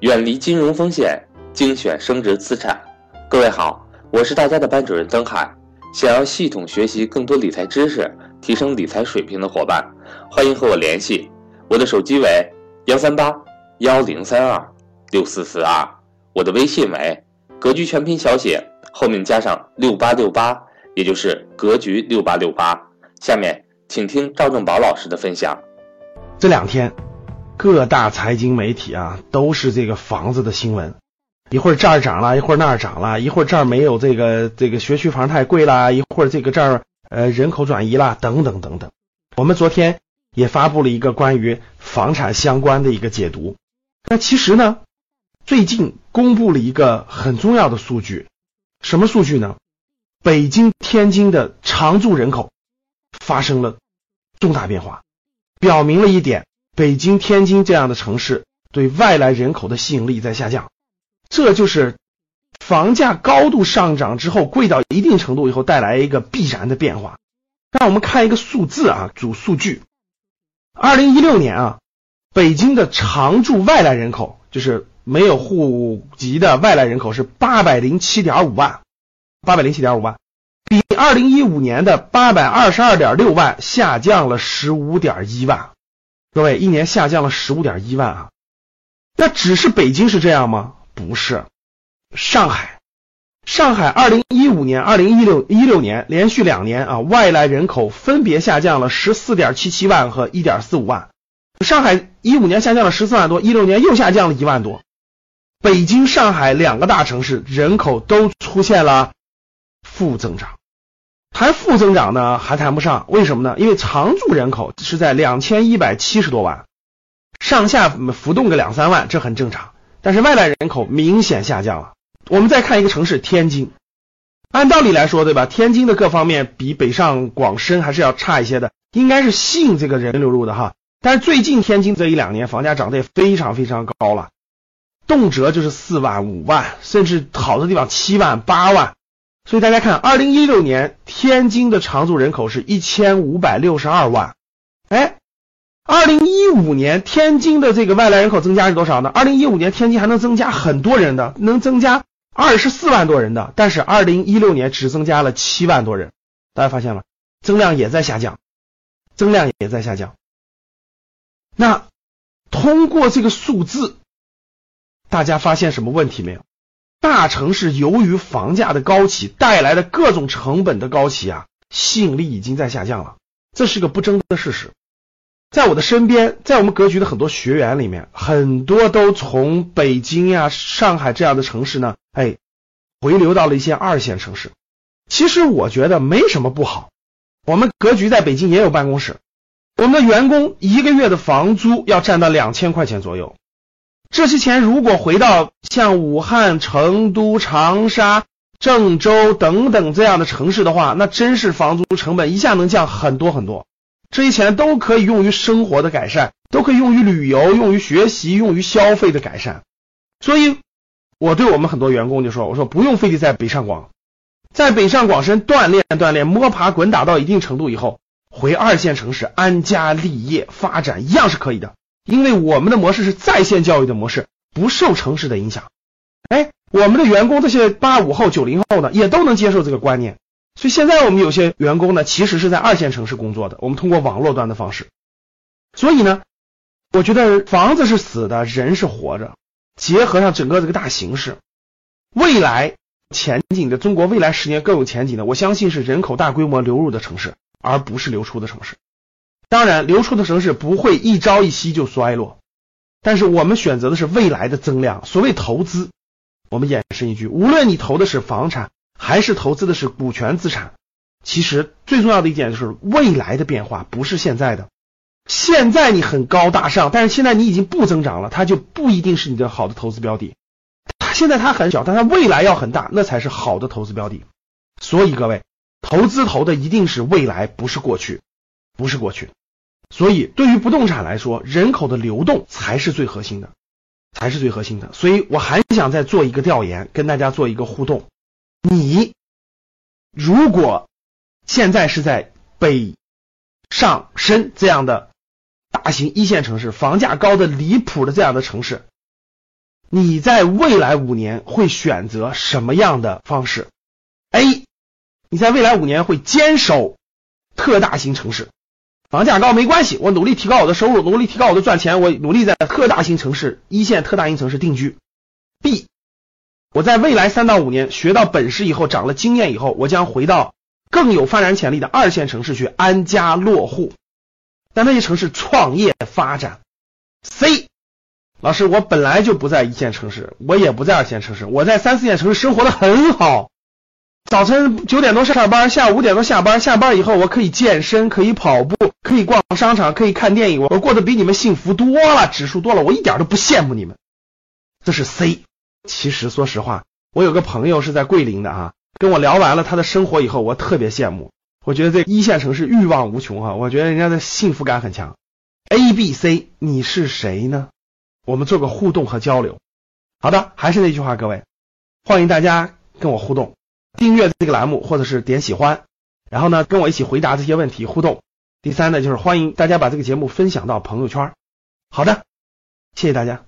远离金融风险，精选升值资产。各位好，我是大家的班主任曾海。想要系统学习更多理财知识，提升理财水平的伙伴，欢迎和我联系。我的手机为幺三八幺零三二六四四二，我的微信为格局全拼小写后面加上六八六八，也就是格局六八六八。下面请听赵正宝老师的分享。这两天。各大财经媒体啊，都是这个房子的新闻，一会儿这儿涨了，一会儿那儿涨了，一会儿这儿没有这个这个学区房太贵了，一会儿这个这儿呃人口转移了，等等等等。我们昨天也发布了一个关于房产相关的一个解读。那其实呢，最近公布了一个很重要的数据，什么数据呢？北京、天津的常住人口发生了重大变化，表明了一点。北京、天津这样的城市对外来人口的吸引力在下降，这就是房价高度上涨之后贵到一定程度以后带来一个必然的变化。让我们看一个数字啊，主数据：二零一六年啊，北京的常住外来人口，就是没有户籍的外来人口是八百零七点五万，八百零七点五万，比二零一五年的八百二十二点六万下降了十五点一万。各位，一年下降了十五点一万啊！那只是北京是这样吗？不是，上海，上海二零一五年、二零一六一六年连续两年啊，外来人口分别下降了十四点七七万和一点四五万。上海一五年下降了十四万多，一六年又下降了一万多。北京、上海两个大城市人口都出现了负增长。谈负增长呢，还谈不上，为什么呢？因为常住人口是在两千一百七十多万，上下浮动个两三万，这很正常。但是外来人口明显下降了。我们再看一个城市天津，按道理来说，对吧？天津的各方面比北上广深还是要差一些的，应该是吸引这个人流入的哈。但是最近天津这一两年房价涨得也非常非常高了，动辄就是四万、五万，甚至好的地方七万、八万。所以大家看，二零一六年天津的常住人口是一千五百六十二万，哎，二零一五年天津的这个外来人口增加是多少呢？二零一五年天津还能增加很多人的，能增加二十四万多人的，但是二零一六年只增加了七万多人，大家发现了，增量也在下降，增量也在下降。那通过这个数字，大家发现什么问题没有？大城市由于房价的高企带来的各种成本的高企啊，吸引力已经在下降了，这是个不争的事实。在我的身边，在我们格局的很多学员里面，很多都从北京呀、上海这样的城市呢，哎，回流到了一些二线城市。其实我觉得没什么不好。我们格局在北京也有办公室，我们的员工一个月的房租要占到两千块钱左右。这些钱如果回到像武汉、成都、长沙、郑州等等这样的城市的话，那真是房租成本一下能降很多很多。这些钱都可以用于生活的改善，都可以用于旅游、用于学习、用于消费的改善。所以，我对我们很多员工就说：“我说不用非得在北上广，在北上广深锻炼锻炼、摸爬滚打到一定程度以后，回二线城市安家立业、发展一样是可以的。”因为我们的模式是在线教育的模式，不受城市的影响。哎，我们的员工这些八五后、九零后呢，也都能接受这个观念。所以现在我们有些员工呢，其实是在二线城市工作的。我们通过网络端的方式。所以呢，我觉得房子是死的，人是活着。结合上整个这个大形势，未来前景的中国未来十年更有前景的，我相信是人口大规模流入的城市，而不是流出的城市。当然，流出的城市不会一朝一夕就衰落，但是我们选择的是未来的增量。所谓投资，我们衍生一句：无论你投的是房产，还是投资的是股权资产，其实最重要的一点就是未来的变化，不是现在的。现在你很高大上，但是现在你已经不增长了，它就不一定是你的好的投资标的。它现在它很小，但它未来要很大，那才是好的投资标的。所以各位，投资投的一定是未来，不是过去。不是过去，所以对于不动产来说，人口的流动才是最核心的，才是最核心的。所以我还想再做一个调研，跟大家做一个互动。你如果现在是在北上深这样的大型一线城市，房价高的离谱的这样的城市，你在未来五年会选择什么样的方式？A，你在未来五年会坚守特大型城市，房价高没关系，我努力提高我的收入，努力提高我的赚钱，我努力在特大型城市、一线特大型城市定居。B，我在未来三到五年学到本事以后，长了经验以后，我将回到更有发展潜力的二线城市去安家落户，在那些城市创业发展。C。老师，我本来就不在一线城市，我也不在二线城市，我在三四线城市生活的很好。早晨九点多上班，下午五点多下班，下班以后我可以健身，可以跑步，可以逛商场，可以看电影，我过得比你们幸福多了，指数多了，我一点都不羡慕你们。这是 C。其实说实话，我有个朋友是在桂林的啊，跟我聊完了他的生活以后，我特别羡慕。我觉得这一线城市欲望无穷啊，我觉得人家的幸福感很强。A、B、C，你是谁呢？我们做个互动和交流。好的，还是那句话，各位，欢迎大家跟我互动，订阅这个栏目或者是点喜欢，然后呢跟我一起回答这些问题互动。第三呢就是欢迎大家把这个节目分享到朋友圈。好的，谢谢大家。